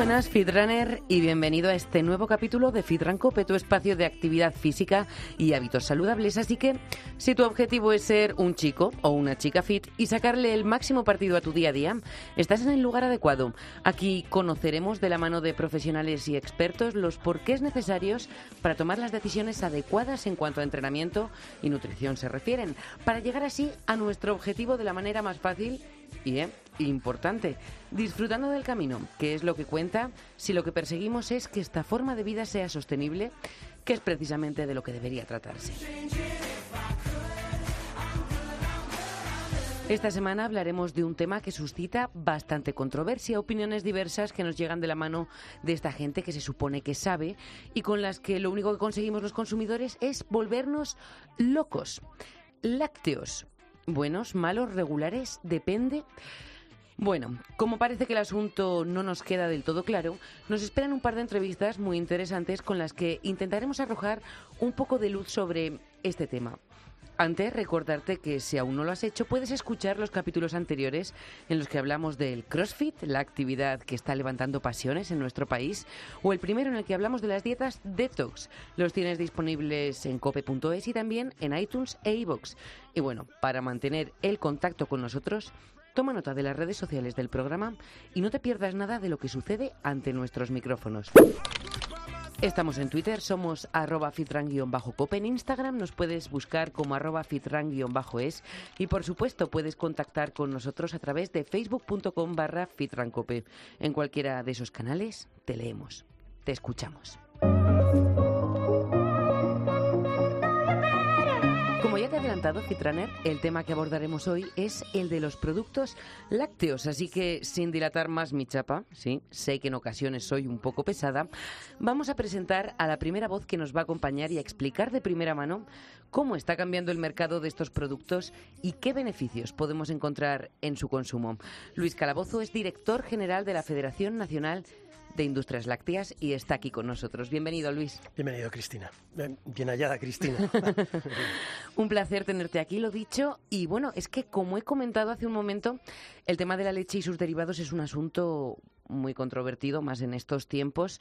Buenas, Fitrunner, y bienvenido a este nuevo capítulo de Fitran Cope, tu espacio de actividad física y hábitos saludables. Así que, si tu objetivo es ser un chico o una chica fit y sacarle el máximo partido a tu día a día, estás en el lugar adecuado. Aquí conoceremos de la mano de profesionales y expertos los porqués necesarios para tomar las decisiones adecuadas en cuanto a entrenamiento y nutrición se refieren, para llegar así a nuestro objetivo de la manera más fácil y eh, importante, disfrutando del camino, que es lo que cuenta si lo que perseguimos es que esta forma de vida sea sostenible, que es precisamente de lo que debería tratarse. Esta semana hablaremos de un tema que suscita bastante controversia, opiniones diversas que nos llegan de la mano de esta gente que se supone que sabe y con las que lo único que conseguimos los consumidores es volvernos locos. Lácteos, buenos, malos, regulares, depende. Bueno, como parece que el asunto no nos queda del todo claro, nos esperan un par de entrevistas muy interesantes con las que intentaremos arrojar un poco de luz sobre este tema. Antes, recordarte que si aún no lo has hecho, puedes escuchar los capítulos anteriores en los que hablamos del CrossFit, la actividad que está levantando pasiones en nuestro país, o el primero en el que hablamos de las dietas detox. Los tienes disponibles en cope.es y también en iTunes e iVoox. Y bueno, para mantener el contacto con nosotros, Toma nota de las redes sociales del programa y no te pierdas nada de lo que sucede ante nuestros micrófonos. Estamos en Twitter, somos arroba fitran-cope. En Instagram nos puedes buscar como arroba fitran-es y por supuesto puedes contactar con nosotros a través de facebook.com barra fitrancope. En cualquiera de esos canales te leemos, te escuchamos. Adelantado, Fitraner, el tema que abordaremos hoy es el de los productos lácteos. Así que, sin dilatar más mi chapa, sí, sé que en ocasiones soy un poco pesada, vamos a presentar a la primera voz que nos va a acompañar y a explicar de primera mano cómo está cambiando el mercado de estos productos y qué beneficios podemos encontrar en su consumo. Luis Calabozo es director general de la Federación Nacional de Industrias Lácteas y está aquí con nosotros. Bienvenido, Luis. Bienvenido, Cristina. Bien hallada, Cristina. un placer tenerte aquí, lo dicho. Y bueno, es que como he comentado hace un momento, el tema de la leche y sus derivados es un asunto muy controvertido, más en estos tiempos,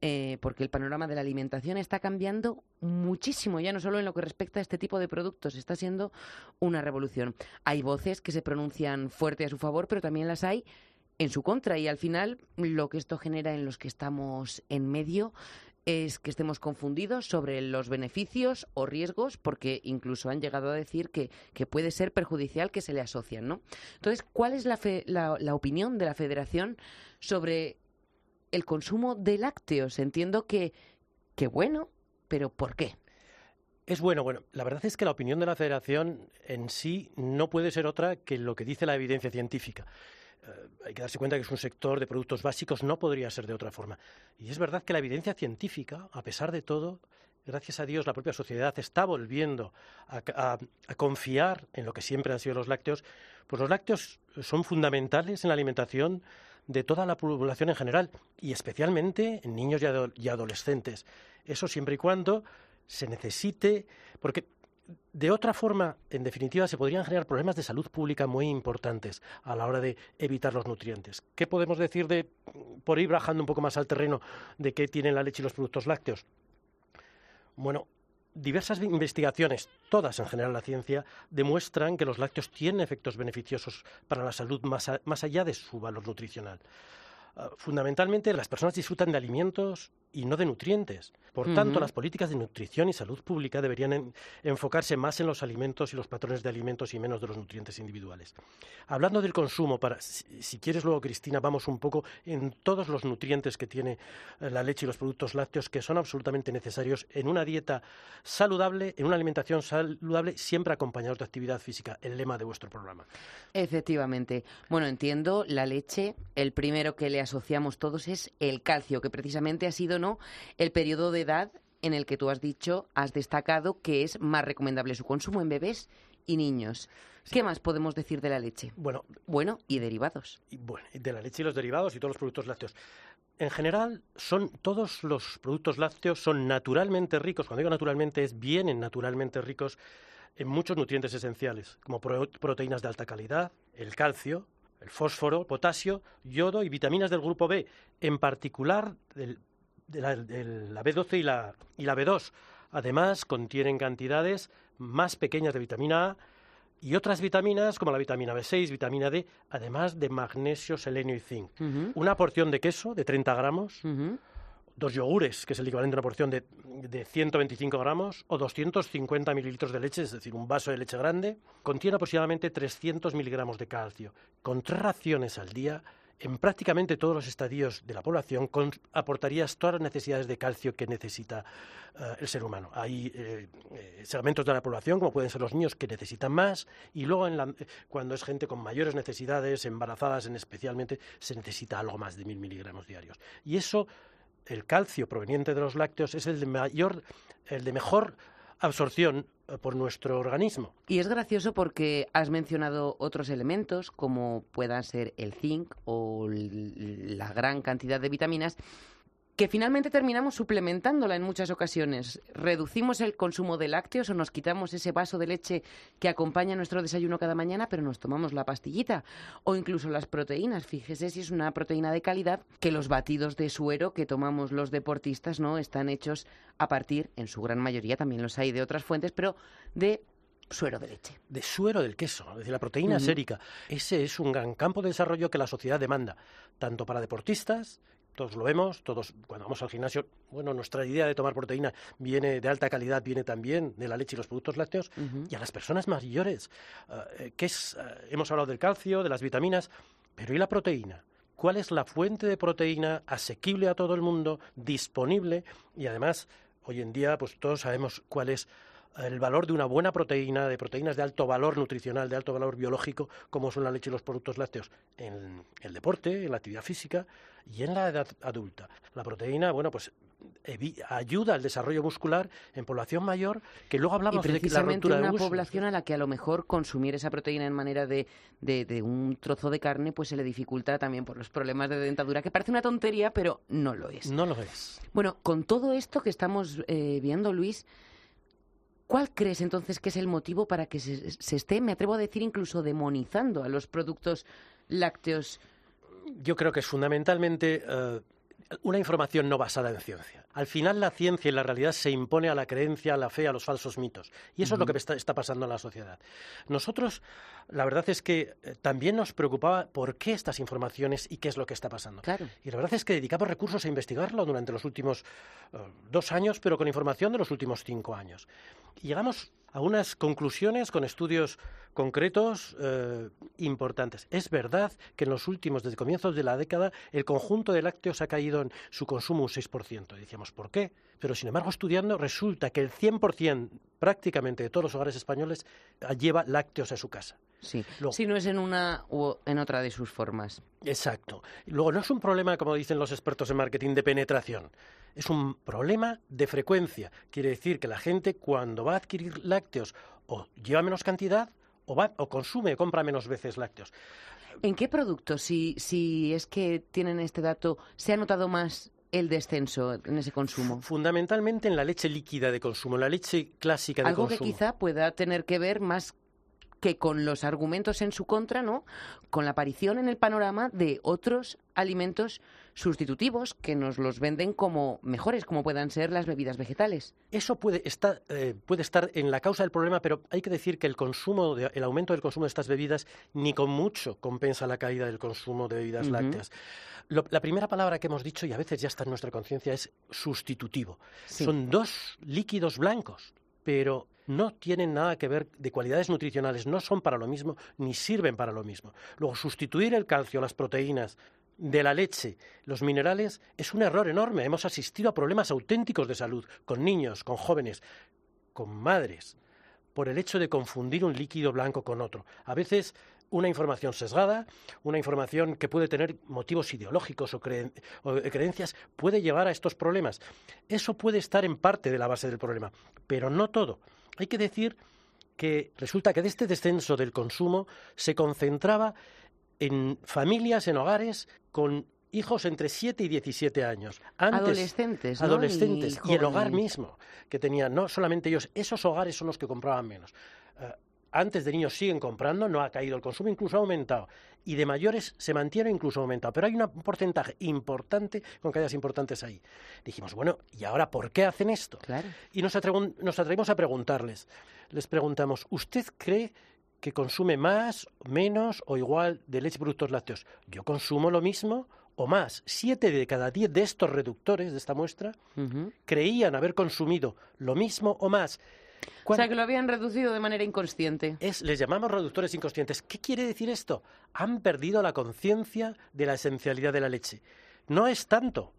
eh, porque el panorama de la alimentación está cambiando muchísimo, ya no solo en lo que respecta a este tipo de productos, está siendo una revolución. Hay voces que se pronuncian fuerte a su favor, pero también las hay en su contra y al final lo que esto genera en los que estamos en medio es que estemos confundidos sobre los beneficios o riesgos, porque incluso han llegado a decir que, que puede ser perjudicial que se le asocian, ¿no? Entonces, ¿cuál es la, la, la opinión de la Federación sobre el consumo de lácteos? Entiendo que, que bueno, pero ¿por qué? Es bueno, bueno, la verdad es que la opinión de la Federación en sí no puede ser otra que lo que dice la evidencia científica. Eh, hay que darse cuenta que es un sector de productos básicos, no podría ser de otra forma. Y es verdad que la evidencia científica, a pesar de todo, gracias a Dios, la propia sociedad está volviendo a, confiar en lo que siempre han sido los lácteos, pues los lácteos son fundamentales en la alimentación de toda la población en general y especialmente en niños y adolescentes. Eso siempre y cuando se necesite, porque de otra forma, en definitiva, se podrían generar problemas de salud pública muy importantes a la hora de evitar los nutrientes. ¿Qué podemos decir de, por ir bajando un poco más al terreno, de qué tienen la leche y los productos lácteos? Bueno, diversas investigaciones, todas en general la ciencia, demuestran que los lácteos tienen efectos beneficiosos para la salud más, más allá de su valor nutricional. Ah, fundamentalmente, las personas disfrutan de alimentos y no de nutrientes. Por tanto, las políticas de nutrición y salud pública deberían enfocarse más en los alimentos y los patrones de alimentos y menos de los nutrientes individuales. Hablando del consumo, para, si, quieres luego, Cristina, vamos un poco en todos los nutrientes que tiene eh, la leche y los productos lácteos que son absolutamente necesarios en una dieta saludable, en una alimentación saludable, siempre acompañados de actividad física, el lema de vuestro programa. Efectivamente. Bueno, entiendo, la leche, el primero que le asociamos todos es el calcio, que precisamente ha sido el periodo de edad en el que tú has dicho, has destacado que es más recomendable su consumo en bebés y niños. ¿Qué más podemos decir de la leche? Bueno, bueno y derivados. Y, bueno, de la leche y los derivados y todos los productos lácteos. En general, son todos los productos lácteos son naturalmente ricos. Cuando digo naturalmente es vienen naturalmente ricos en muchos nutrientes esenciales, como proteínas de alta calidad, el calcio, el fósforo, potasio, yodo y vitaminas del grupo B, en particular de la, B12 y la, y la B2. Además, contienen cantidades más pequeñas de vitamina A y otras vitaminas como la vitamina B6, vitamina D, además de magnesio, selenio y zinc. Una porción de queso de 30 gramos, dos yogures, que es el equivalente a una porción de, de 125 gramos, o 250 mililitros de leche, es decir, un vaso de leche grande, contiene aproximadamente 300 miligramos de calcio. Con tres raciones al día, en prácticamente todos los estadios de la población aportarías todas las necesidades de calcio que necesita eh, el ser humano. Hay eh, eh, segmentos de la población, como pueden ser los niños, que necesitan más, y luego cuando es gente con mayores necesidades, embarazadas en especialmente, se necesita algo más de mil miligramos diarios. Y eso, el calcio proveniente de los lácteos, es el de mayor, el de mejor absorción eh, por nuestro organismo. Y es gracioso porque has mencionado otros elementos como puedan ser el zinc o la gran cantidad de vitaminas que finalmente terminamos suplementándola en muchas ocasiones. Reducimos el consumo de lácteos o nos quitamos ese vaso de leche que acompaña nuestro desayuno cada mañana, pero nos tomamos la pastillita. O incluso las proteínas. Fíjese si es una proteína de calidad que los batidos de suero que tomamos los deportistas no están hechos a partir, en su gran mayoría también los hay de otras fuentes, pero de suero de leche. De suero del queso, es decir, la proteína sérica. Ese es un gran campo de desarrollo que la sociedad demanda, tanto para deportistas todos lo vemos, todos cuando vamos al gimnasio, bueno, nuestra idea de tomar proteína viene de alta calidad, viene también de la leche y los productos lácteos, y a las personas mayores, eh, que es, eh, hemos hablado del calcio, de las vitaminas, pero ¿y la proteína? ¿Cuál es la fuente de proteína asequible a todo el mundo, disponible? Y además, hoy en día, pues todos sabemos cuál es el valor de una buena proteína, de proteínas de alto valor nutricional, de alto valor biológico, como son la leche y los productos lácteos, en el deporte, en la actividad física y en la edad adulta. La proteína, bueno, pues ayuda al desarrollo muscular en población mayor, que luego hablamos de la ruptura una población a la que a lo mejor consumir esa proteína en manera de, de, un trozo de carne, pues se le dificulta también por los problemas de dentadura, que parece una tontería, pero no lo es. No lo es. Bueno, con todo esto que estamos eh, viendo, Luis, ¿Cuál crees entonces que es el motivo para que se, esté, me atrevo a decir, incluso demonizando a los productos lácteos? Yo creo que es fundamentalmente eh, una información no basada en ciencia. Al final la ciencia y la realidad se impone a la creencia, a la fe, a los falsos mitos. Y eso es lo que está, pasando en la sociedad. Nosotros, la verdad es que eh, también nos preocupaba por qué estas informaciones y qué es lo que está pasando. Y la verdad es que dedicamos recursos a investigarlo durante los últimos eh, dos años, pero con información de los últimos cinco años. Y llegamos a unas conclusiones con estudios concretos eh, importantes. Es verdad que en los últimos, desde comienzos de la década, el conjunto de lácteos ha caído en su consumo un 6%. Y decíamos, ¿por qué? Pero sin embargo, estudiando, resulta que el 100% prácticamente de todos los hogares españoles lleva lácteos a su casa. Sí, si no es en una u en otra de sus formas. Exacto. Luego, no es un problema, como dicen los expertos en marketing, de penetración. Es un problema de frecuencia. Quiere decir que la gente, cuando va a adquirir lácteos, o lleva menos cantidad, o, va, o consume, compra menos veces lácteos. ¿En qué productos, si, si es que tienen este dato, se ha notado más el descenso en ese consumo? Fundamentalmente en la leche líquida de consumo, la leche clásica de consumo. Algo que quizá pueda tener que ver más que con los argumentos en su contra, ¿no? Con la aparición en el panorama de otros alimentos sustitutivos que nos los venden como mejores, como puedan ser las bebidas vegetales. Eso puede estar, eh, puede estar en la causa del problema, pero hay que decir que el consumo, el aumento del consumo de estas bebidas ni con mucho compensa la caída del consumo de bebidas lácteas. la primera palabra que hemos dicho, y a veces ya está en nuestra conciencia, es sustitutivo. Son dos líquidos blancos, pero no tienen nada que ver de cualidades nutricionales, no son para lo mismo ni sirven para lo mismo. Luego, sustituir el calcio, las proteínas de la leche, los minerales, es un error enorme. Hemos asistido a problemas auténticos de salud con niños, con jóvenes, con madres, por el hecho de confundir un líquido blanco con otro. A veces una información sesgada, una información que puede tener motivos ideológicos o, creencias, puede llevar a estos problemas. Eso puede estar en parte de la base del problema, pero no todo. Hay que decir que resulta que de este descenso del consumo se concentraba en familias, en hogares con hijos entre 7 y 17 años. adolescentes, ¿no? Adolescentes. Y, el hogar mismo, que tenían, no solamente ellos, esos hogares son los que compraban menos. Eh, antes de niños siguen comprando, no ha caído el consumo, incluso ha aumentado. Y de mayores se mantiene, incluso ha aumentado. Pero hay un porcentaje importante con caídas importantes ahí. Dijimos, bueno, ¿y ahora por qué hacen esto? Y nos, nos atrevimos a preguntarles. Les preguntamos, ¿usted cree que consume más, menos o igual de leche y productos lácteos? Yo consumo lo mismo o más. Siete de cada diez de estos reductores de esta muestra creían haber consumido lo mismo o más. O sea, que lo habían reducido de manera inconsciente. Es, les llamamos reductores inconscientes. ¿Qué quiere decir esto? Han perdido la conciencia de la esencialidad de la leche. No es tanto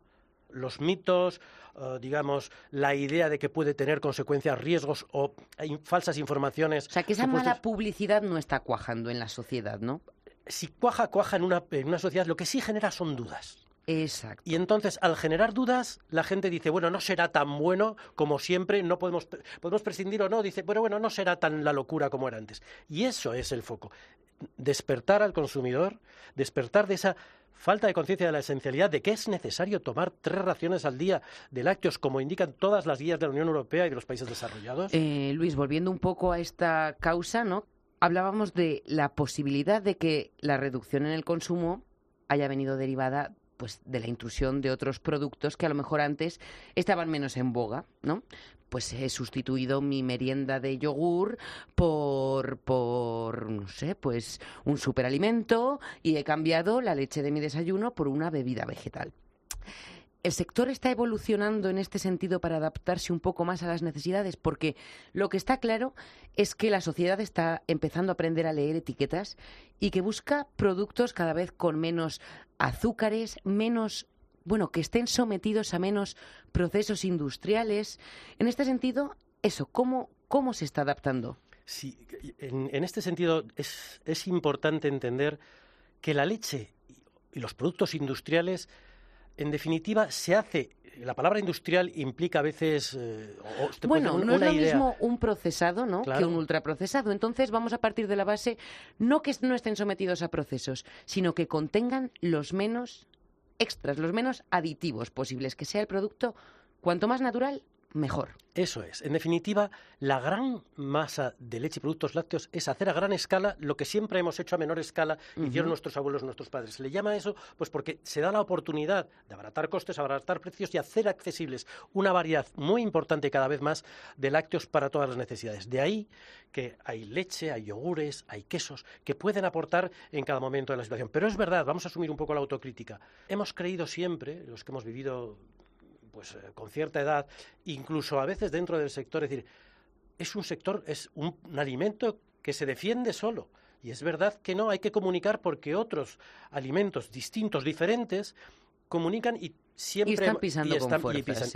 los mitos, eh, digamos, la idea de que puede tener consecuencias, riesgos o falsas informaciones. O sea, que esa mala publicidad no está cuajando en la sociedad, ¿no? Si cuaja, cuaja en una, en una sociedad, lo que sí genera son dudas. Exacto. Y entonces, al generar dudas, la gente dice, bueno, no será tan bueno como siempre, no podemos, podemos prescindir o no, dice, bueno, bueno, no será tan la locura como era antes. Y eso es el foco. Despertar al consumidor, despertar de esa falta de conciencia de la esencialidad de que es necesario tomar tres raciones al día de lácteos, como indican todas las guías de la Unión Europea y de los países desarrollados. Eh, Luis, volviendo un poco a esta causa, ¿no? Hablábamos de la posibilidad de que la reducción en el consumo haya venido derivada pues de la intrusión de otros productos que a lo mejor antes estaban menos en boga, ¿no? Pues he sustituido mi merienda de yogur por, por no sé, pues un superalimento y he cambiado la leche de mi desayuno por una bebida vegetal. ¿El sector está evolucionando en este sentido para adaptarse un poco más a las necesidades? Porque lo que está claro es que la sociedad está empezando a aprender a leer etiquetas y que busca productos cada vez con menos azúcares, menos bueno, que estén sometidos a menos procesos industriales. En este sentido, eso, ¿cómo, cómo se está adaptando? Sí, en, este sentido es, es importante entender que la leche y los productos industriales en definitiva, se hace la palabra industrial implica a veces. Eh, bueno, no es lo mismo un procesado ¿no? que un ultraprocesado. Entonces vamos a partir de la base no que no estén sometidos a procesos, sino que contengan los menos extras, los menos aditivos posibles, que sea el producto cuanto más natural, mejor. Eso es. En definitiva, la gran masa de leche y productos lácteos es hacer a gran escala lo que siempre hemos hecho a menor escala, hicieron nuestros abuelos, nuestros padres. Se le llama eso pues porque se da la oportunidad de abaratar costes, abaratar precios y hacer accesibles una variedad muy importante cada vez más de lácteos para todas las necesidades. De ahí que hay leche, hay yogures, hay quesos que pueden aportar en cada momento de la situación. Pero es verdad, vamos a asumir un poco la autocrítica. Hemos creído siempre, los que hemos vivido pues eh, con cierta edad, incluso a veces dentro del sector, es decir, es un sector, es un, alimento que se defiende solo. Y es verdad que no, hay que comunicar porque otros alimentos distintos, diferentes, comunican y siempre... Y están pisando con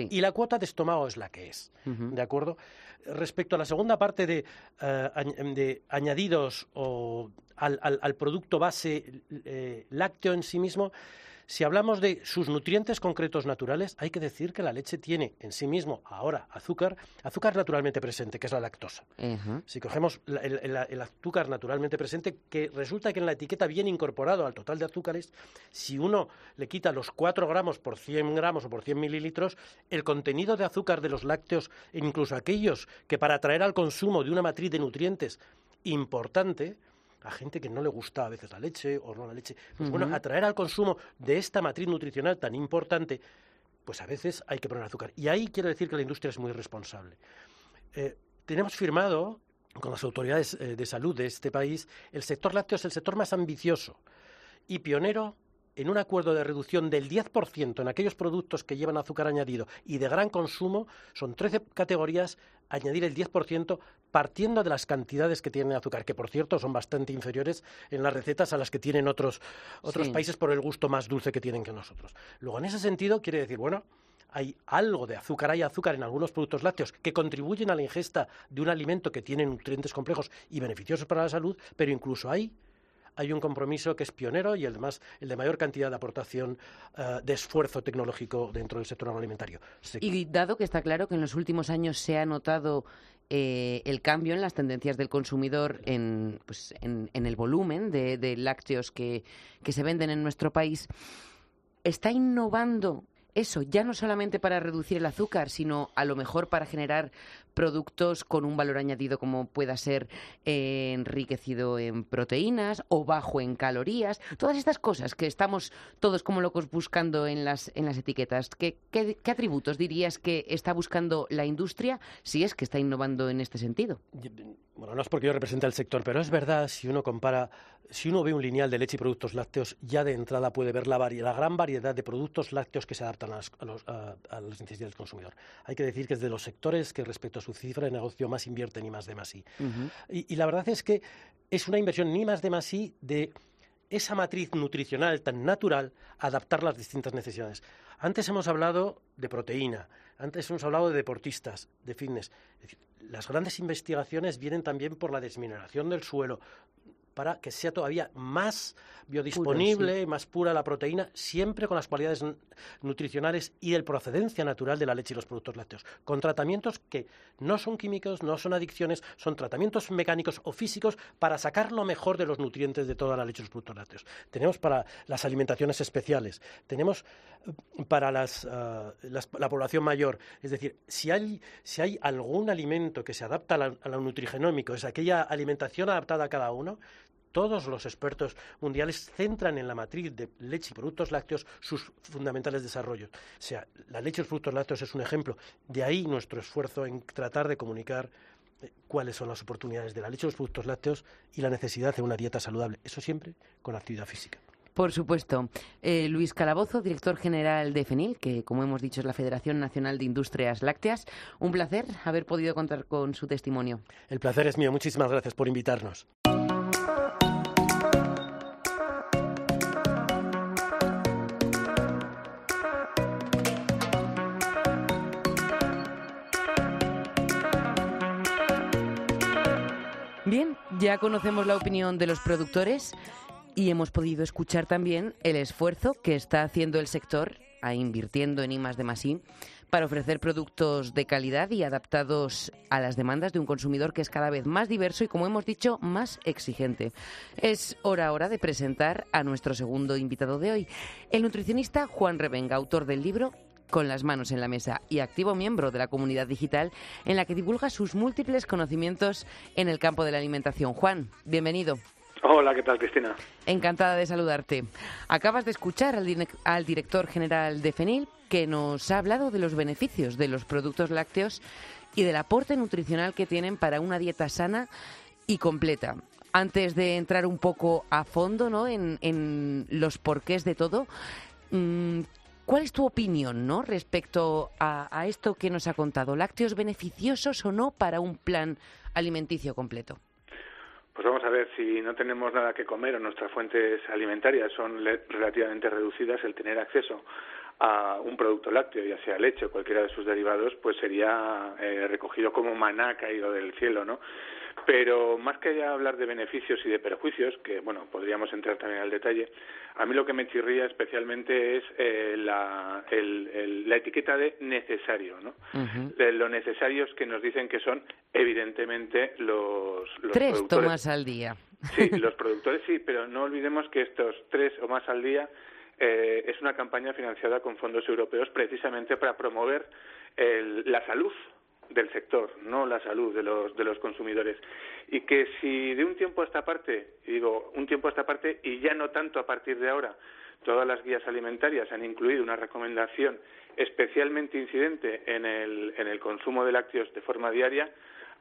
y, la cuota de estómago es la que es, ¿de acuerdo? Respecto a la segunda parte de, eh, añadidos o al, producto base eh, lácteo en sí mismo, si hablamos de sus nutrientes concretos naturales, hay que decir que la leche tiene en sí mismo ahora azúcar, azúcar naturalmente presente, que es la lactosa. Si cogemos el, azúcar naturalmente presente, que resulta que en la etiqueta viene incorporado al total de azúcares, si uno le quita los 4 gramos por 100 gramos o por 100 mililitros, el contenido de azúcar de los lácteos, incluso aquellos que para atraer al consumo de una matriz de nutrientes importante, a gente que no le gusta a veces la leche o no la leche. Pues bueno, atraer al consumo de esta matriz nutricional tan importante, pues a veces hay que poner azúcar. Y ahí quiero decir que la industria es muy responsable. Eh, tenemos firmado con las autoridades eh, de salud de este país, el sector lácteo es el sector más ambicioso y pionero en un acuerdo de reducción del 10% en aquellos productos que llevan azúcar añadido y de gran consumo, son 13 categorías, añadir el 10% partiendo de las cantidades que tienen azúcar, que por cierto son bastante inferiores en las recetas a las que tienen otros, otros países por el gusto más dulce que tienen que nosotros. Luego, en ese sentido, quiere decir, bueno, hay algo de azúcar, hay azúcar en algunos productos lácteos que contribuyen a la ingesta de un alimento que tiene nutrientes complejos y beneficiosos para la salud, pero incluso hay hay un compromiso que es pionero y el el de mayor cantidad de aportación eh, de esfuerzo tecnológico dentro del sector agroalimentario. Y dado que está claro que en los últimos años se ha notado eh, el cambio en las tendencias del consumidor en, pues, en, el volumen de, lácteos que se venden en nuestro país, ¿está innovando eso, ya no solamente para reducir el azúcar, sino a lo mejor para generar productos con un valor añadido como pueda ser eh, enriquecido en proteínas o bajo en calorías. Todas estas cosas que estamos todos como locos buscando en las, en las etiquetas. ¿Qué, qué, atributos dirías que está buscando la industria si es que está innovando en este sentido? Bueno, no es porque yo represente al sector, pero es verdad, si uno compara, si uno ve un lineal de leche y productos lácteos, ya de entrada puede ver la, la gran variedad de productos lácteos que se adaptan a las, a, las necesidades del consumidor. Hay que decir que es de los sectores que respecto a cifra de negocio más invierten ni más de más y. y, la verdad es que es una inversión ni más de más y de esa matriz nutricional tan natural adaptar las distintas necesidades. Antes hemos hablado de proteína, antes hemos hablado de deportistas, de fitness las grandes investigaciones vienen también por la desmineración del suelo, para que sea todavía más biodisponible, más pura la proteína, siempre con las cualidades nutricionales y el procedencia natural de la leche y los productos lácteos, con tratamientos que no son químicos, no son adicciones, son tratamientos mecánicos o físicos para sacar lo mejor de los nutrientes de toda la leche y los productos lácteos. Tenemos para las alimentaciones especiales, tenemos eh, para ah, la población mayor, es decir, si hay, algún alimento que se adapta a lo nutrigenómico, es aquella alimentación adaptada a cada uno, todos los expertos mundiales centran en la matriz de leche y productos lácteos sus fundamentales desarrollos. O sea, la leche y los productos lácteos es un ejemplo. De ahí nuestro esfuerzo en tratar de comunicar eh, cuáles son las oportunidades de la leche y los productos lácteos y la necesidad de una dieta saludable. Eso siempre con actividad física. Por supuesto. Eh, Luis Calabozo, director general de FENIL, que como hemos dicho es la Federación Nacional de Industrias Lácteas. Un placer haber podido contar con su testimonio. El placer es mío. Muchísimas gracias por invitarnos. Ya conocemos la opinión de los productores y hemos podido escuchar también el esfuerzo que está haciendo el sector a invirtiendo en I de para ofrecer productos de calidad y adaptados a las demandas de un consumidor que es cada vez más diverso y, como hemos dicho, más exigente. Es hora ahora de presentar a nuestro segundo invitado de hoy, el nutricionista Juan Revenga, autor del libro con las manos en la mesa y activo miembro de la comunidad digital en la que divulga sus múltiples conocimientos en el campo de la alimentación. Juan, bienvenido. Hola, ¿qué tal, Cristina? Encantada de saludarte. Acabas de escuchar al, al, director general de FENIL que nos ha hablado de los beneficios de los productos lácteos y del aporte nutricional que tienen para una dieta sana y completa. Antes de entrar un poco a fondo ¿no? en, en los porqués de todo, mm, ¿Cuál es tu opinión ¿no? respecto a, esto que nos ha contado? ¿Lácteos beneficiosos o no para un plan alimenticio completo? Pues vamos a ver, si no tenemos nada que comer o nuestras fuentes alimentarias son relativamente reducidas, el tener acceso a un producto lácteo, ya sea leche o cualquiera de sus derivados, pues sería eh, recogido como maná caído del cielo, ¿no? Pero más que hablar de beneficios y de perjuicios, que bueno, podríamos entrar también al detalle, a mí lo que me chirría especialmente es eh, la, la, etiqueta de necesario, ¿no? de lo necesarios que nos dicen que son evidentemente los, los tres tomas al día. Sí, los productores sí, pero no olvidemos que estos tres o más al día eh, es una campaña financiada con fondos europeos precisamente para promover la salud del sector, no la salud de los, de los consumidores. Y que si de un tiempo a esta parte, y digo un tiempo a esta parte y ya no tanto a partir de ahora, todas las guías alimentarias han incluido una recomendación especialmente incidente en el, en el consumo de lácteos de forma diaria,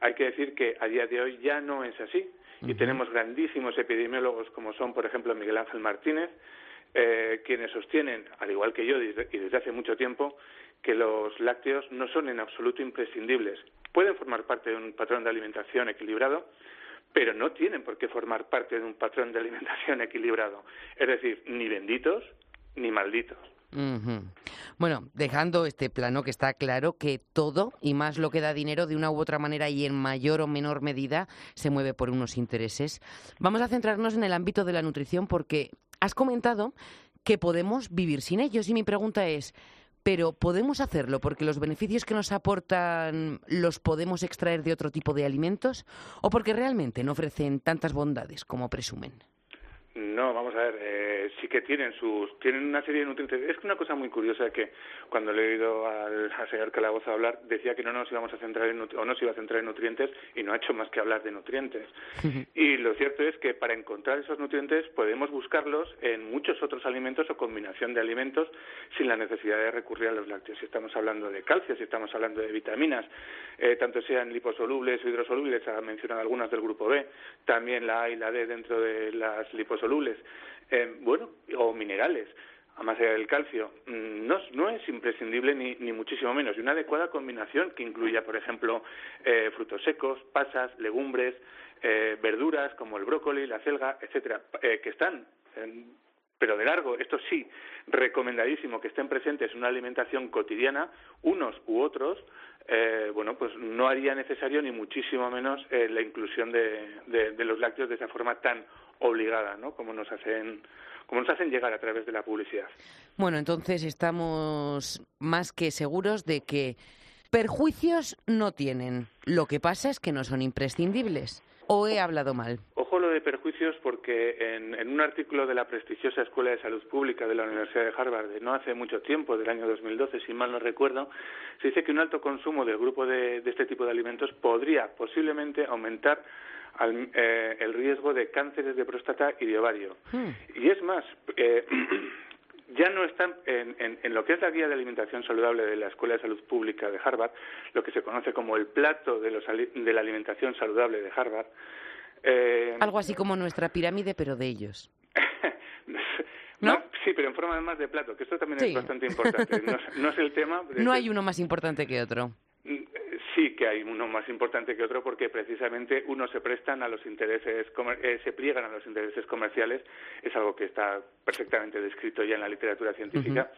hay que decir que a día de hoy ya no es así. Y tenemos grandísimos epidemiólogos como son, por ejemplo, Miguel Ángel Martínez, eh, quienes sostienen, al igual que yo y desde hace mucho tiempo, que los lácteos no son en absoluto imprescindibles. Pueden formar parte de un patrón de alimentación equilibrado, pero no tienen por qué formar parte de un patrón de alimentación equilibrado. Es decir, ni benditos ni malditos. Bueno, dejando este plano que está claro que todo, y más lo que da dinero de una u otra manera y en mayor o menor medida, se mueve por unos intereses, vamos a centrarnos en el ámbito de la nutrición porque has comentado que podemos vivir sin ellos y mi pregunta es, pero ¿podemos hacerlo porque los beneficios que nos aportan los podemos extraer de otro tipo de alimentos o porque realmente no ofrecen tantas bondades como presumen? No, vamos a ver, eh, sí que tienen sus, tienen una serie de nutrientes. Es una cosa muy curiosa que cuando le he oído al, señor Calabozo hablar, decía que no nos íbamos a centrar en, o no se iba a centrar en nutrientes y no ha hecho más que hablar de nutrientes. y lo cierto es que para encontrar esos nutrientes podemos buscarlos en muchos otros alimentos o combinación de alimentos sin la necesidad de recurrir a los lácteos. Si estamos hablando de calcio, si estamos hablando de vitaminas, eh, tanto sean liposolubles o hidrosolubles, ha mencionado algunas del grupo B, también la A y la D dentro de las liposolubles eh, bueno, o minerales, a más allá del calcio, mm, no, no es imprescindible ni, ni, muchísimo menos. Y una adecuada combinación que incluya, por ejemplo, eh, frutos secos, pasas, legumbres, eh, verduras como el brócoli, la selga, etcétera, que están pero de largo, esto sí, recomendadísimo que estén presentes en una alimentación cotidiana, unos u otros, bueno, pues no haría necesario ni muchísimo menos la inclusión de, de, los lácteos de esa forma tan obligada, ¿no? Como nos hacen como nos hacen llegar a través de la publicidad. Bueno, entonces estamos más que seguros de que perjuicios no tienen. Lo que pasa es que no son imprescindibles. ¿O he hablado mal? Ojo lo de perjuicios porque en, en, un artículo de la prestigiosa Escuela de Salud Pública de la Universidad de Harvard de no hace mucho tiempo, del año 2012, si mal no recuerdo, se dice que un alto consumo del grupo de, de este tipo de alimentos podría posiblemente aumentar eh, el riesgo de cánceres de próstata y de ovario. Hmm. Y es más, eh, ya no están en, en, lo que es la guía de alimentación saludable de la Escuela de Salud Pública de Harvard, lo que se conoce como el plato de, los, de la alimentación saludable de Harvard. Eh, Algo así como nuestra pirámide, pero de ellos. ¿No? Sí, pero en forma además de plato, que esto también es bastante importante. No, es el tema. No hay uno más importante que otro. Sí que hay uno más importante que otro porque precisamente unos se prestan a los intereses, eh, se pliegan a los intereses comerciales, es algo que está perfectamente descrito ya en la literatura científica.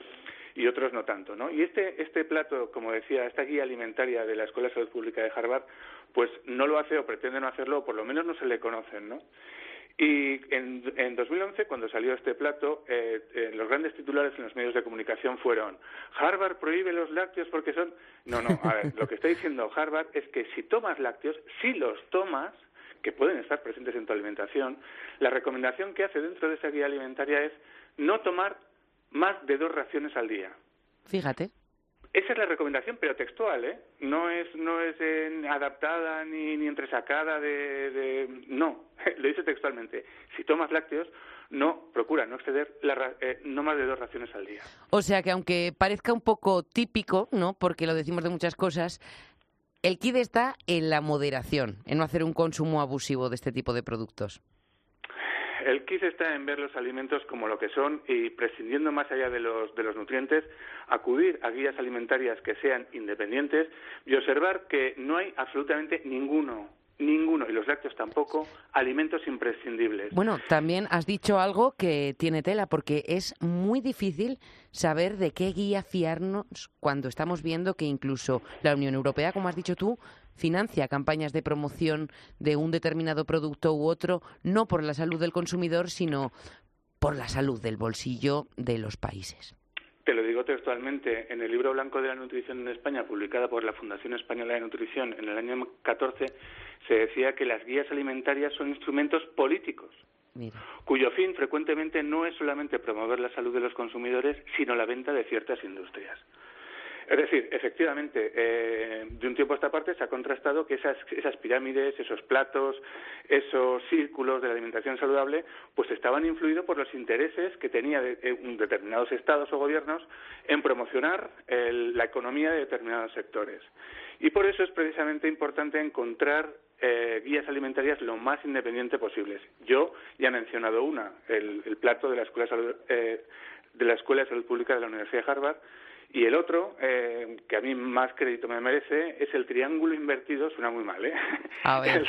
Y otros no tanto, ¿no? Y este, este plato, como decía, esta guía alimentaria de la Escuela de Salud Pública de Harvard, pues no lo hace o pretende no hacerlo, o por lo menos no se le conocen, ¿no? Y en, en 2011, cuando salió este plato, eh, eh, los grandes titulares en los medios de comunicación fueron Harvard prohíbe los lácteos porque son... No, no, a ver, lo que está diciendo Harvard es que si tomas lácteos, si los tomas, que pueden estar presentes en tu alimentación, la recomendación que hace dentro de esa guía alimentaria es no tomar más de dos raciones al día. Fíjate. Esa es la recomendación, pero textual, ¿eh? No es, no es adaptada ni, ni entresacada de, de... No, lo dice textualmente. Si tomas lácteos, no, procura no exceder la, eh, no más de dos raciones al día. O sea que aunque parezca un poco típico, ¿no? Porque lo decimos de muchas cosas, el kit está en la moderación, en no hacer un consumo abusivo de este tipo de productos. El kit está en ver los alimentos como lo que son y prescindiendo más allá de los, de los nutrientes, acudir a guías alimentarias que sean independientes y observar que no hay absolutamente ninguno ninguno, y los lácteos tampoco, alimentos imprescindibles. Bueno, también has dicho algo que tiene tela, porque es muy difícil saber de qué guía fiarnos cuando estamos viendo que incluso la Unión Europea, como has dicho tú, financia campañas de promoción de un determinado producto u otro, no por la salud del consumidor, sino por la salud del bolsillo de los países. Te lo digo textualmente, en el libro blanco de la nutrición en España, publicada por la Fundación Española de Nutrición en el año 14, se decía que las guías alimentarias son instrumentos políticos, cuyo fin frecuentemente no es solamente promover la salud de los consumidores, sino la venta de ciertas industrias. Es decir, efectivamente, eh, de un tiempo a esta parte se ha contrastado que esas, pirámides, esos platos, esos círculos de la alimentación saludable, pues estaban influidos por los intereses que tenían eh, determinados estados o gobiernos en promocionar la economía de determinados sectores. Y por eso es precisamente importante encontrar eh, guías alimentarias lo más independiente posibles. Yo ya he mencionado una, el, plato de la Escuela de la Escuela de Salud Pública de la Universidad de Harvard, y el otro, eh, que a mí más crédito me merece, es el triángulo invertido, suena muy mal, ¿eh? A ver.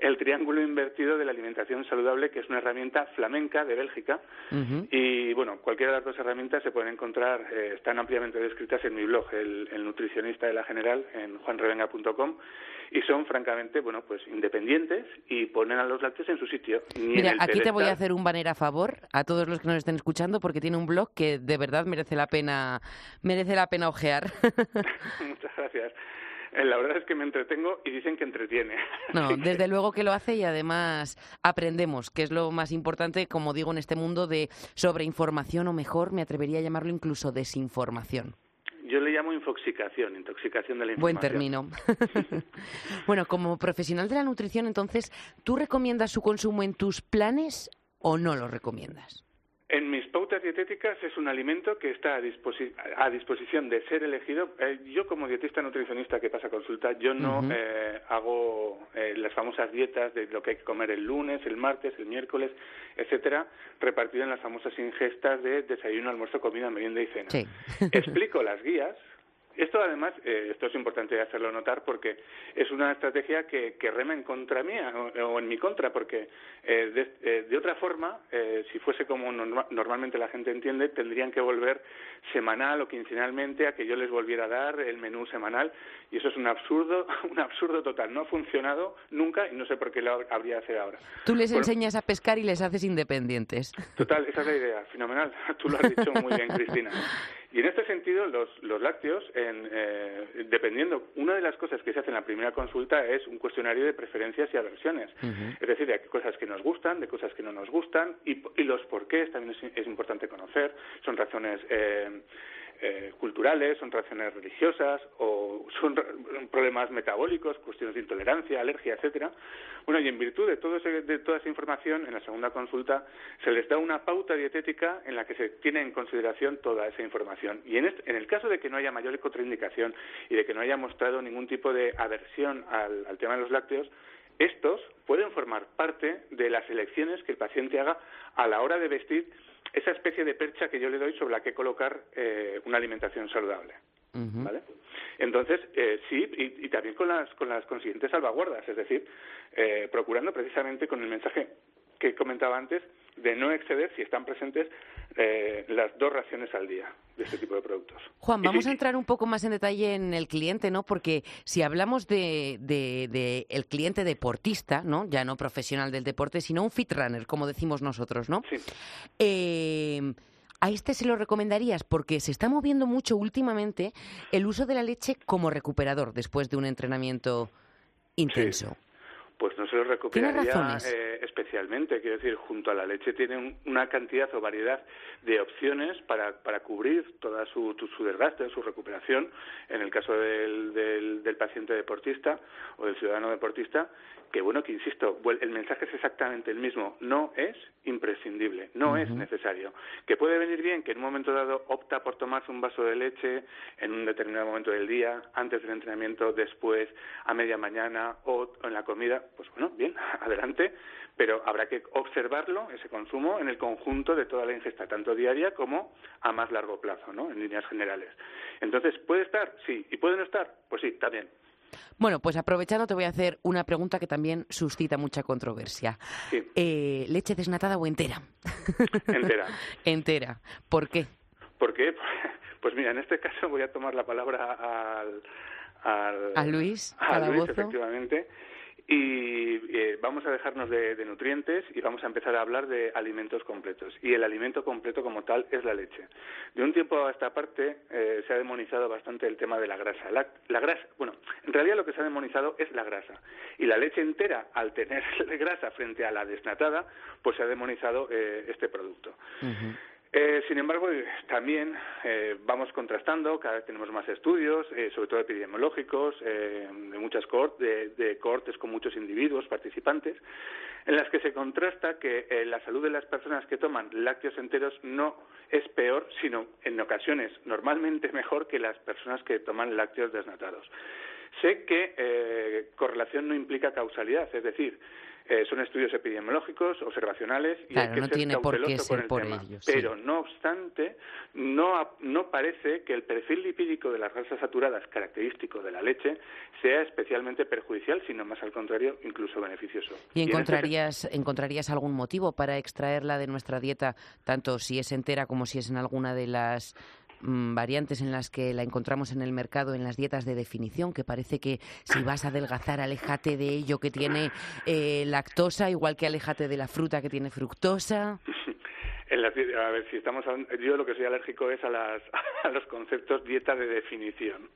el triángulo invertido de la alimentación saludable, que es una herramienta flamenca de Bélgica. Y bueno, cualquiera de las dos herramientas se pueden encontrar, eh, están ampliamente descritas en mi blog, el, el nutricionista de la general, en juanrevenga.com y son francamente bueno pues independientes y ponen a los lácteos en su sitio. Mira, aquí te voy a hacer un banner a favor a todos los que nos estén escuchando porque tiene un blog que de verdad merece la pena merece la pena ojear. Muchas gracias. Eh, la verdad es que me entretengo y dicen que entretiene. No, desde luego que lo hace y además aprendemos, que es lo más importante, como digo, en este mundo de sobreinformación o mejor, me atrevería a llamarlo incluso desinformación. Infoxicación, intoxicación de la información. Buen término. bueno, como profesional de la nutrición, entonces, ¿tú recomiendas su consumo en tus planes o no lo recomiendas? En mis pautas dietéticas es un alimento que está a, disposición de ser elegido. Eh, yo como dietista nutricionista que pasa consulta, yo no eh, hago eh, las famosas dietas de lo que hay que comer el lunes, el martes, el miércoles, etcétera, repartido en las famosas ingestas de desayuno, almuerzo, comida, merienda y cena. Explico las guías esto, además, eh, esto es importante hacerlo notar porque es una estrategia que, que rema en contra mía o, en mi contra, porque eh, de, eh, de, otra forma, si fuese como normalmente la gente entiende, tendrían que volver semanal o quincenalmente a que yo les volviera a dar el menú semanal y eso es un absurdo, un absurdo total. No ha funcionado nunca y no sé por qué lo habría de hacer ahora. Tú les enseñas a pescar y les haces independientes. Total, esa es la idea. Fenomenal. Tú lo has dicho muy bien, Cristina. Y en este sentido, los, los lácteos, en, eh, dependiendo, una de las cosas que se hace en la primera consulta es un cuestionario de preferencias y aversiones. Es decir, de cosas que nos gustan, de cosas que no nos gustan y, y los porqués también es, es importante conocer. Son razones. Eh, eh, culturales, son reacciones religiosas o son problemas metabólicos, cuestiones de intolerancia, alergia, etcétera. Bueno, y en virtud de, todo de toda esa información, en la segunda consulta se les da una pauta dietética en la que se tiene en consideración toda esa información. Y en, en el caso de que no haya mayor contraindicación y de que no haya mostrado ningún tipo de aversión al, al tema de los lácteos, estos pueden formar parte de las elecciones que el paciente haga a la hora de vestir esa especie de percha que yo le doy sobre la que colocar eh, una alimentación saludable. ¿Vale? Entonces, eh, sí, y, también con las, con las consiguientes salvaguardas, es decir, eh, procurando precisamente con el mensaje que comentaba antes, de no exceder, si están presentes, eh, las dos raciones al día de este tipo de productos. Juan, vamos a entrar un poco más en detalle en el cliente, ¿no? Porque si hablamos de, de, el cliente deportista, ¿no? Ya no profesional del deporte, sino un fit runner, como decimos nosotros, ¿no? Sí. Eh, a este se lo recomendarías porque se está moviendo mucho últimamente el uso de la leche como recuperador después de un entrenamiento intenso. Pues no se lo recuperaría eh, especialmente. Quiero decir, junto a la leche tiene una cantidad o variedad de opciones para, para cubrir toda su, su desgaste, su recuperación, en el caso del, del, del paciente deportista o del ciudadano deportista, que bueno, que insisto, el mensaje es exactamente el mismo, no es imprescindible, no es necesario. Que puede venir bien que en un momento dado opta por tomarse un vaso de leche en un determinado momento del día, antes del entrenamiento, después, a media mañana o en la comida, pues bueno, bien, adelante, pero habrá que observarlo, ese consumo, en el conjunto de toda la ingesta, tanto diaria como a más largo plazo, ¿no? En líneas generales. Entonces, ¿puede estar? Sí. ¿Y puede no estar? Pues sí, también. Bueno, pues aprovechando te voy a hacer una pregunta que también suscita mucha controversia. Eh, ¿Leche desnatada o entera? Entera. entera. ¿Por qué? ¿Por qué? Pues mira, en este caso voy a tomar la palabra al... al a Luis, a Luis, efectivamente y eh, vamos a dejarnos de, nutrientes y vamos a empezar a hablar de alimentos completos. Y el alimento completo como tal es la leche. De un tiempo a esta parte eh, se ha demonizado bastante el tema de la grasa. La, grasa, bueno, en realidad lo que se ha demonizado es la grasa. Y la leche entera, al tener grasa frente a la desnatada, pues se ha demonizado eh, este producto. Eh, sin embargo, eh, también eh, vamos contrastando, cada vez tenemos más estudios, sobre todo epidemiológicos, de muchas cohortes, de, cohortes con muchos individuos participantes, en las que se contrasta que la salud de las personas que toman lácteos enteros no es peor, sino en ocasiones normalmente mejor que las personas que toman lácteos desnatados. Sé que correlación no implica causalidad, es decir, Eh, son estudios epidemiológicos, observacionales, y hay que no ser tiene por qué ser el por tema. ello, sí. Pero, no obstante, no, no parece que el perfil lipídico de las grasas saturadas, característico de la leche, sea especialmente perjudicial, sino más al contrario, incluso beneficioso. ¿Y en este encontrarías algún motivo para extraerla de nuestra dieta, tanto si es entera como si es en alguna de las mm, variantes en las que la encontramos en el mercado en las dietas de definición, que parece que si vas a adelgazar, aléjate de ello que tiene eh, lactosa, igual que aléjate de la fruta que tiene fructosa. En las a ver, si estamos hablando- yo lo que soy alérgico es a, las, a los conceptos dieta de definición.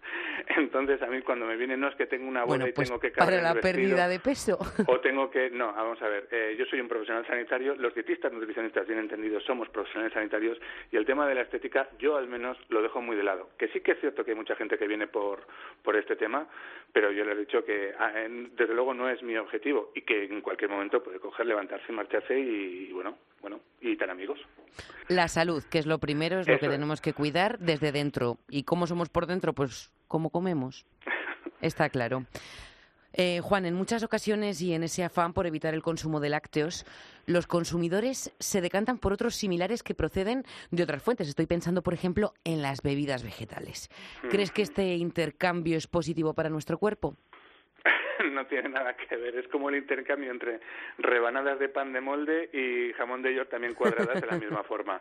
Entonces, a mí cuando me viene, no es que tengo una bola Bueno, y pues tengo que para cargar la el vestido, pérdida de peso. O tengo que... No, vamos a ver. eh, yo soy un profesional sanitario. Los dietistas nutricionistas, bien entendidos, somos profesionales sanitarios. Y el tema de la estética, yo al menos lo dejo muy de lado. Que sí que es cierto que hay mucha gente que viene por, por este tema, pero yo le he dicho que ah, desde luego no es mi objetivo y que en cualquier momento puede coger, levantarse y marcharse y, y bueno, bueno, y tan amigos. La salud, que es lo primero, es lo que tenemos que cuidar desde dentro. ¿Y cómo somos por dentro? Pues cómo comemos. Está claro. Eh, Juan, en muchas ocasiones y en ese afán por evitar el consumo de lácteos, los consumidores se decantan por otros similares que proceden de otras fuentes. Estoy pensando, por ejemplo, en las bebidas vegetales. ¿Crees que este intercambio es positivo para nuestro cuerpo? no tiene nada que ver. Es como el intercambio entre rebanadas de pan de molde y jamón de york también cuadradas de la misma forma.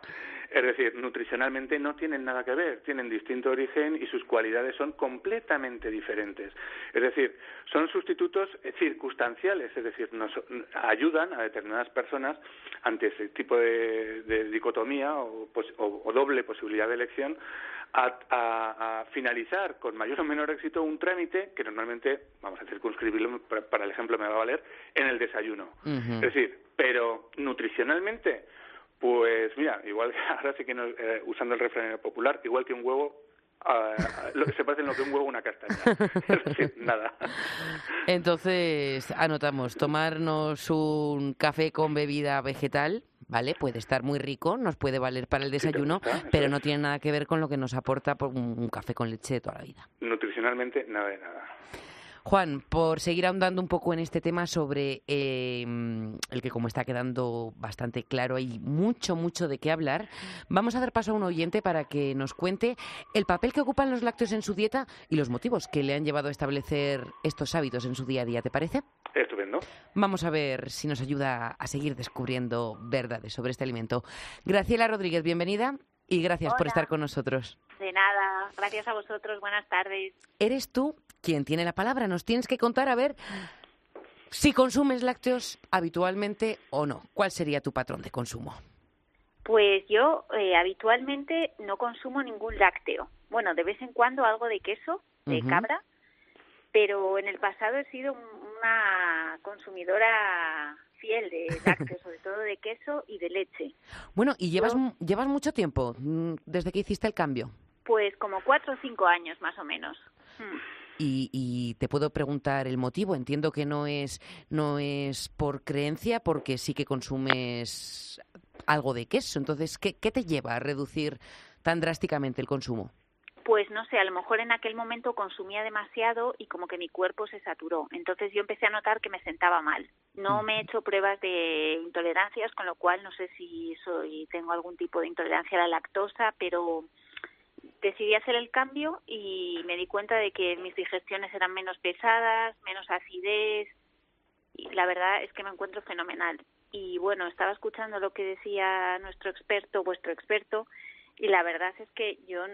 Es decir, nutricionalmente no tienen nada que ver, tienen distinto origen y sus cualidades son completamente diferentes. Es decir, son sustitutos circunstanciales, es decir, nos ayudan a determinadas personas ante ese tipo de, de dicotomía o- o doble posibilidad de elección a, a- a finalizar con mayor o menor éxito un trámite que normalmente, vamos a circunscribirlo, para, para el ejemplo me va a valer, en el desayuno. Es decir, pero nutricionalmente, pues mira, igual ahora sí que no, eh, usando el refrán popular, igual que un huevo, ah, lo que se parece en lo que un huevo una castaña. Es decir, nada. Entonces, anotamos, tomarnos un café con bebida vegetal, ¿vale? Puede estar muy rico, nos puede valer para el desayuno, gusta, pero no tiene nada que ver con lo que nos aporta por un, un café con leche de toda la vida. Nutricionalmente, nada de nada. Juan, por seguir ahondando un poco en este tema sobre eh, el que como está quedando bastante claro, hay mucho, mucho de qué hablar, vamos a dar paso a un oyente para que nos cuente el papel que ocupan los lácteos en su dieta y los motivos que le han llevado a establecer estos hábitos en su día a día, ¿te parece? Estupendo. Vamos a ver si nos ayuda a seguir descubriendo verdades sobre este alimento. Graciela Rodríguez, bienvenida y gracias por estar con nosotros. De nada, gracias a vosotros, buenas tardes. Eres tú quien tiene la palabra. Nos tienes que contar a ver si consumes lácteos habitualmente o no. ¿Cuál sería tu patrón de consumo? Pues yo eh, habitualmente no consumo ningún lácteo. Bueno, de vez en cuando algo de queso, de cabra, pero en el pasado he sido un- una consumidora fiel de lácteos, sobre todo de queso y de leche. Bueno, y llevas, Yo- llevas mucho tiempo mm, desde que hiciste el cambio. Pues como cuatro o cinco años más o menos. Hmm. Y, y te puedo preguntar el motivo. Entiendo que no es, no es por creencia, porque sí que consumes algo de queso. Entonces, ¿qué, qué te lleva a reducir tan drásticamente el consumo? Pues no sé, a lo mejor en aquel momento consumía demasiado y como que mi cuerpo se saturó. Entonces yo empecé a notar que me sentaba mal. No me he hecho pruebas de intolerancias, con lo cual no sé si soy tengo algún tipo de intolerancia a la lactosa, pero decidí hacer el cambio y me di cuenta de que mis digestiones eran menos pesadas, menos acidez y la verdad es que me encuentro fenomenal. Y bueno, estaba escuchando lo que decía nuestro experto, vuestro experto, y la verdad es que yo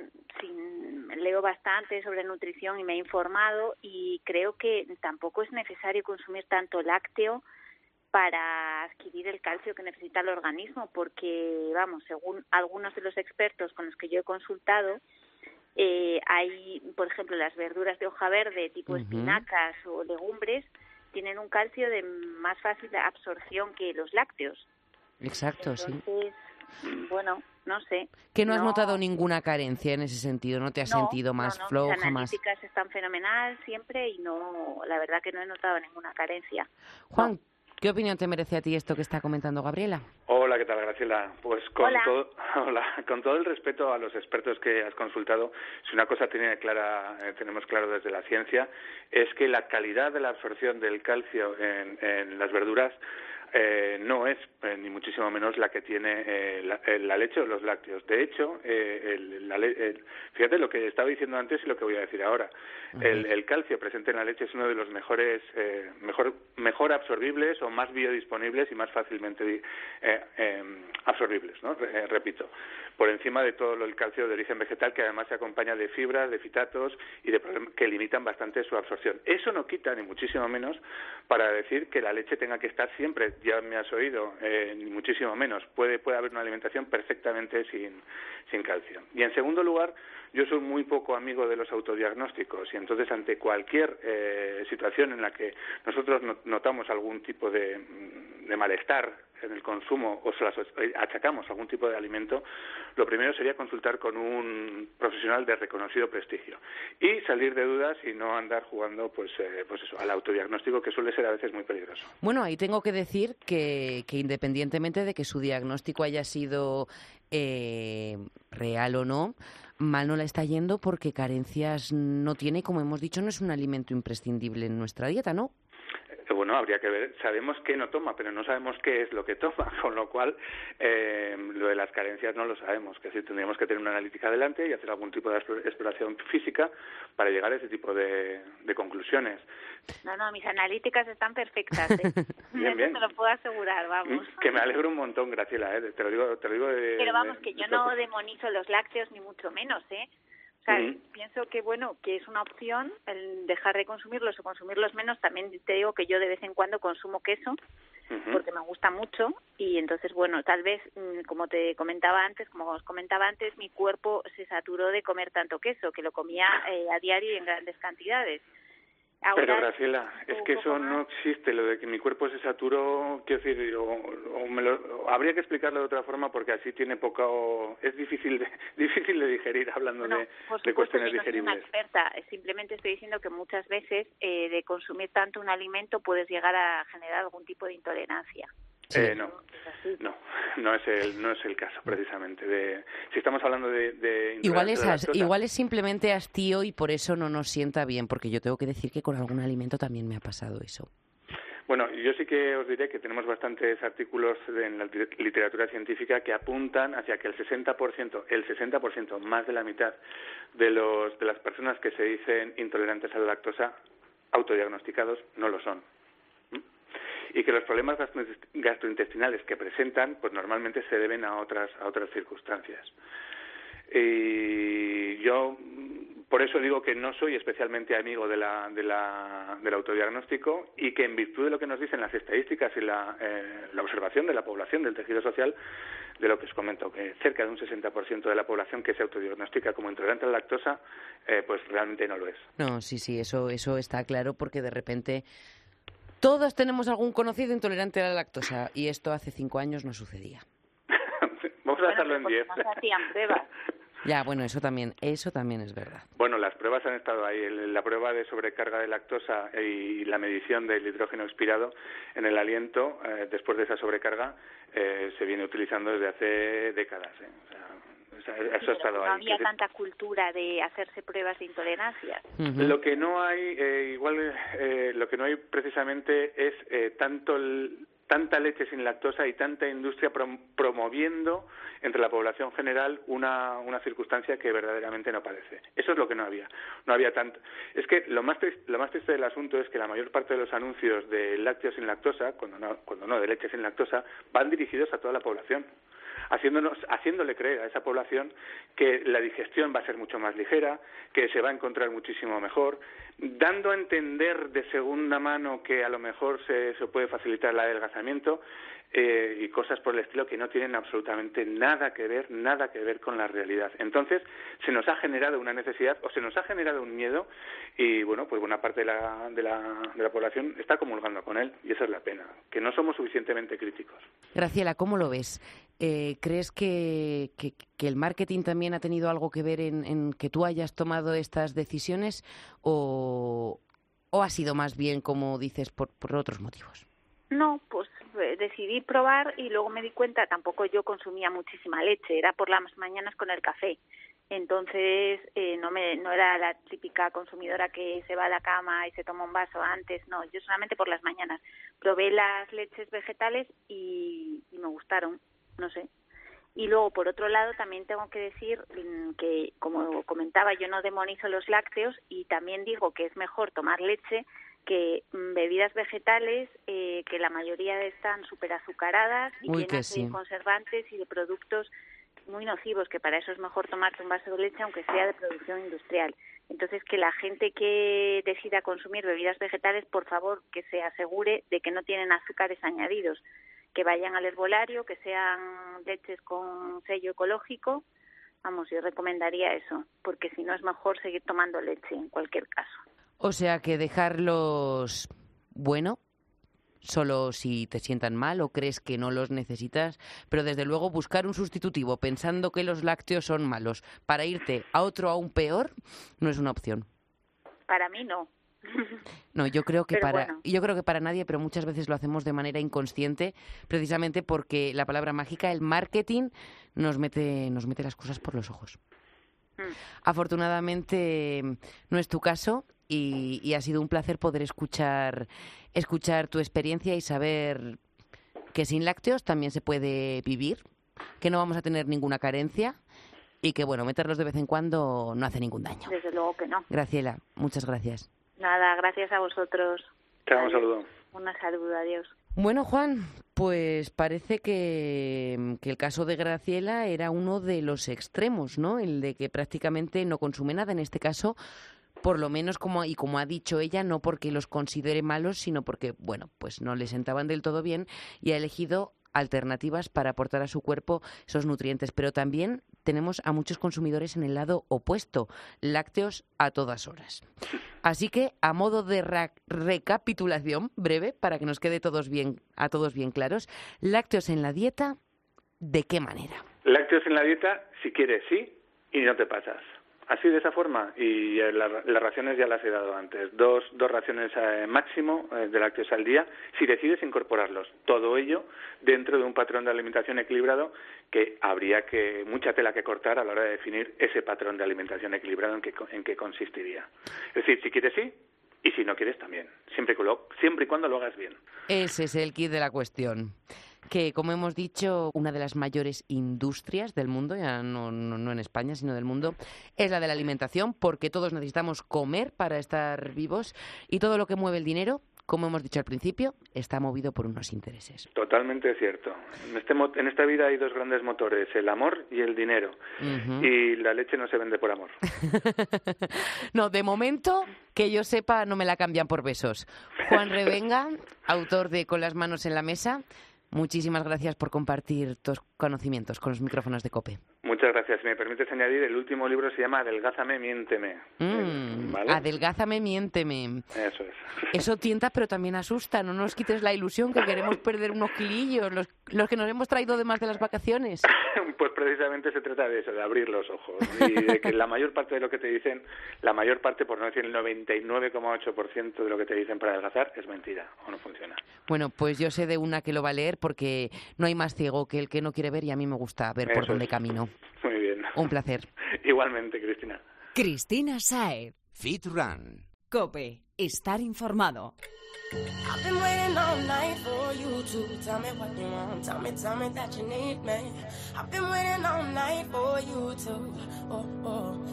sin, leo bastante sobre nutrición y me he informado y creo que tampoco es necesario consumir tanto lácteo para adquirir el calcio que necesita el organismo, porque, vamos, según algunos de los expertos con los que yo he consultado, eh, hay, por ejemplo, las verduras de hoja verde, tipo espinacas o legumbres, tienen un calcio de más fácil absorción que los lácteos. Exacto, sí. Entonces, bueno, no sé. Que no has no- notado ninguna carencia en ese sentido, no te has No, sentido más no, floja, más... analíticas están fenomenal siempre y no, la verdad que no he notado ninguna carencia. Juan, ¿Qué opinión te merece a ti esto que está comentando Gabriela? Hola, ¿qué tal, Graciela? Pues con todo, con todo el respeto a los expertos que has consultado, si una cosa tiene clara, eh, tenemos claro desde la ciencia, es que la calidad de la absorción del calcio en las verduras eh, no es eh, ni muchísimo menos la que tiene eh, la, leche o los lácteos. De hecho, fíjate lo que estaba diciendo antes y lo que voy a decir ahora. el, calcio presente en la leche es uno de los mejores, mejor, mejor absorbibles o más biodisponibles y más fácilmente absorbibles, ¿no? repito, por encima de todo el calcio de origen vegetal que además se acompaña de fibras, de fitatos y de que limitan bastante su absorción. Eso no quita ni muchísimo menos para decir que la leche tenga que estar siempre ya me has oído, eh, ni muchísimo menos. Puede, puede haber una alimentación perfectamente sin, sin calcio. Y en segundo lugar, yo soy muy poco amigo de los autodiagnósticos y entonces ante cualquier eh, situación en la que nosotros notamos algún tipo de, de malestar en el consumo o se las achacamos algún tipo de alimento, lo primero sería consultar con un profesional de reconocido prestigio y salir de dudas y no andar jugando pues, eh, pues eso, al autodiagnóstico que suele ser a veces muy peligroso. Bueno, ahí tengo que decir que, que independientemente de que su diagnóstico haya sido eh, real o no, mal no la está yendo porque carencias no tiene, como hemos dicho, no es un alimento imprescindible en nuestra dieta, ¿no? Bueno, habría que ver, sabemos qué no toma, pero no sabemos qué es lo que toma, con lo cual eh, lo de las carencias no lo sabemos, que sí tendríamos que tener una analítica adelante y hacer algún tipo de exploración física para llegar a ese tipo de, conclusiones. No, no, mis analíticas están perfectas, ¿eh? bien, bien. te lo puedo asegurar, vamos. Que me alegro un montón, Graciela, ¿eh? te lo digo, te lo digo de, Pero vamos, que yo no demonizo los lácteos ni mucho menos, ¿eh? Pienso que bueno, que es una opción el dejar de consumirlos o consumirlos menos. También te digo que yo de vez en cuando consumo queso porque me gusta mucho y entonces bueno, tal vez mm, como te comentaba antes, como os comentaba antes, mi cuerpo se saturó de comer tanto queso que lo comía eh, a diario y en grandes cantidades. Pero Graciela, es que eso no existe, lo de que mi cuerpo se saturó, quiero decir, o, me lo, habría que explicarlo de otra forma porque así tiene poca, es difícil de, difícil de digerir hablando de, de, cuestiones no digeribles. Soy una experta, simplemente estoy diciendo que muchas veces eh, de consumir tanto un alimento puedes llegar a generar algún tipo de intolerancia. Eh, no, no, no es el no es el caso precisamente. De, si estamos hablando de, igual es igual es simplemente hastío y por eso no nos sienta bien, porque yo tengo que decir que con algún alimento también me ha pasado eso. Bueno, yo sí que os diré que tenemos bastantes artículos en la literatura científica que apuntan hacia que el 60%, el 60%, más de la mitad de los de las personas que se dicen intolerantes a la lactosa autodiagnosticados no lo son y que los problemas gastrointestinales que presentan pues normalmente se deben a otras a otras circunstancias y yo por eso digo que no soy especialmente amigo de la, de la, del autodiagnóstico y que en virtud de lo que nos dicen las estadísticas y la, eh, la observación de la población del tejido social de lo que os comento, que cerca de un 60% de la población que se autodiagnostica como intolerante a la lactosa, eh, pues realmente no lo es. No, sí, sí, eso, eso está claro porque de repente todos tenemos algún conocido intolerante a la lactosa y esto hace cinco años no sucedía. Vamos a hacerlo en diez. Ya, bueno, eso también, eso también es verdad. Bueno, las pruebas han estado ahí. La prueba de sobrecarga de lactosa y la medición del hidrógeno expirado en el aliento eh, después de esa sobrecarga eh, se viene utilizando desde hace décadas. ¿eh? No había tanta cultura de hacerse pruebas de intolerancia. Lo que no hay, eh, igual, eh, lo que no hay precisamente es eh, tanto tanta leche sin lactosa y tanta industria promoviendo entre la población general una, una circunstancia que verdaderamente no parece. Eso es lo que no había. No había tanto. Es que lo más, lo más triste del asunto es que la mayor parte de los anuncios de lácteos sin lactosa, cuando no, cuando no de leche sin lactosa, van dirigidos a toda la población haciéndonos, haciéndole creer a esa población que la digestión va a ser mucho más ligera, que se va a encontrar muchísimo mejor, dando a entender de segunda mano que a lo mejor se, se puede facilitar el adelgazamiento eh, y cosas por el estilo que no tienen absolutamente nada que ver, nada que ver con la realidad. Entonces, se nos ha generado una necesidad o se nos ha generado un miedo y, bueno, pues buena parte de la, de la, de la población está comulgando con él y esa es la pena, que no somos suficientemente críticos. Graciela, ¿cómo lo ves? Eh, ¿Crees que, que, el marketing también ha tenido algo que ver en, que tú hayas tomado estas decisiones o, o ha sido más bien, como dices, por, por otros motivos? No, pues eh, decidí probar y luego me di cuenta, tampoco yo consumía muchísima leche, era por las mañanas con el café. Entonces eh, no me no era la típica consumidora que se va a la cama y se toma un vaso antes, no, yo solamente por las mañanas. Probé las leches vegetales y me gustaron, no sé. Y luego, por otro lado, también tengo que decir mm, que, como comentaba, yo no demonizo los lácteos y también digo que es mejor tomar leche que mm, bebidas vegetales eh, que la mayoría están súper azucaradas y Uy, llenas sí. de conservantes y de productos muy nocivos, que para eso es mejor tomarte un vaso de leche aunque sea de producción industrial. Entonces, que la gente que decida consumir bebidas vegetales, por favor, que se asegure de que no tienen azúcares añadidos, que vayan al herbolario, que sean leches con sello ecológico. Vamos, yo recomendaría eso, porque si no es mejor seguir tomando leche en cualquier caso. O sea que dejarlos, bueno, solo si te sientan mal o crees que no los necesitas, pero desde luego buscar un sustitutivo pensando que los lácteos son malos para irte a otro aún peor no es una opción. Para mí no. No, yo creo que Pero para bueno. yo creo que para nadie, pero muchas veces lo hacemos de manera inconsciente, precisamente porque la palabra mágica, el marketing, nos mete nos mete las cosas por los ojos. Mm. Afortunadamente no es tu caso y, y ha sido un placer poder escuchar escuchar tu experiencia y saber que sin lácteos también se puede vivir, que no vamos a tener ninguna carencia y que bueno, meterlos de vez en cuando no hace ningún daño. Desde luego que no. Graciela, muchas gracias. Nada, gracias a vosotros. Te damos un saludo. Un saludo, adiós. Bueno, Juan, pues parece que, que el caso de Graciela era uno de los extremos, ¿no? El de que prácticamente no consume nada, en este caso, por lo menos como y como ha dicho ella, no porque los considere malos, sino porque, bueno, pues no le sentaban del todo bien y ha elegido alternativas para aportar a su cuerpo esos nutrientes, pero también tenemos a muchos consumidores en el lado opuesto, lácteos a todas horas. Así que, a modo de recapitulación breve, para que nos quede todos bien, a todos bien claros, lácteos en la dieta, ¿de qué manera? Lácteos en la dieta, si quieres, sí, y no te pasas. Así de esa forma, y eh, la- las raciones ya las he dado antes. Dos, dos raciones eh, máximo eh, de lácteos al día, si decides incorporarlos. Todo ello dentro de un patrón de alimentación equilibrado que habría que mucha tela que cortar a la hora de definir ese patrón de alimentación equilibrado en co- en qué consistiría. Es decir, si quieres sí, y si no quieres también, siempre, que siempre y cuando lo hagas bien. Ese es el kit de la cuestión. Que, como hemos dicho, una de las mayores industrias del mundo, ya no, no, no en España, sino del mundo, es la de la alimentación, porque todos necesitamos comer para estar vivos y todo lo que mueve el dinero, como hemos dicho al principio, está movido por unos intereses. Totalmente cierto. En, este en esta vida hay dos grandes motores, el amor y el dinero. Y la leche no se vende por amor. no, de momento, que yo sepa, no me la cambian por besos. Juan Revenga, autor de Con las manos en la mesa, muchísimas gracias por compartir tus conocimientos con los micrófonos de COPE. Muchas gracias. Si me permites añadir, el último libro se llama Adelgázame, miénteme. Mm, ¿Vale? Adelgázame, miénteme. Eso es. Eso tienta, pero también asusta. No nos quites la ilusión que queremos perder unos kilillos, los, los que nos hemos traído de más de las vacaciones. Pues precisamente se trata de eso, de abrir los ojos. Y de que la mayor parte de lo que te dicen, la mayor parte, por no decir el 99,8% de lo que te dicen para adelgazar, es mentira o no funciona. Bueno, pues yo sé de una que lo va a leer porque no hay más ciego que el que no quiere ver y a mí me gusta ver por Eso dónde es. camino. Un placer. Igualmente, Cristina. Cristina Saez. Fit Run. Cope. Estar informado. Oh, oh.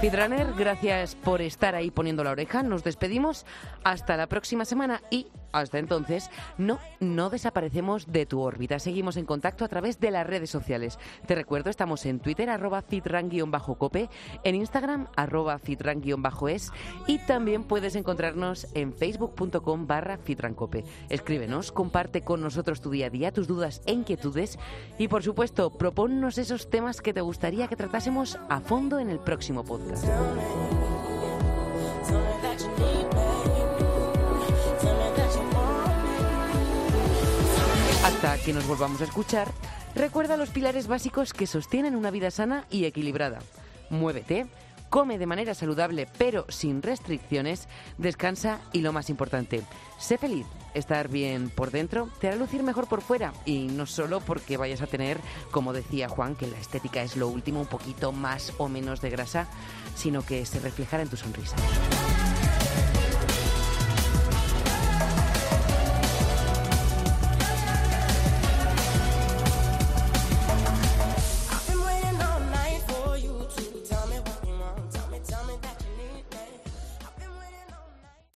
Fitrunner, gracias por estar ahí poniendo la oreja. Nos despedimos hasta la próxima semana y hasta entonces no, no desaparecemos de tu órbita. Seguimos en contacto a través de las redes sociales. Te recuerdo, estamos en Twitter, arroba fitran-cope, en Instagram, arroba fitran-es y también puedes encontrarnos en facebook.com barra fitrancope. Escríbenos, comparte con nosotros tu día a día, tus dudas e inquietudes y por supuesto, proponnos esos temas que te gustaría que tratásemos a fondo en el próximo podcast. Hasta que nos volvamos a escuchar, recuerda los pilares básicos que sostienen una vida sana y equilibrada. Muévete, come de manera saludable pero sin restricciones, descansa y lo más importante, sé feliz. Estar bien por dentro te hará lucir mejor por fuera y no solo porque vayas a tener, como decía Juan, que la estética es lo último, un poquito más o menos de grasa, sino que se reflejará en tu sonrisa.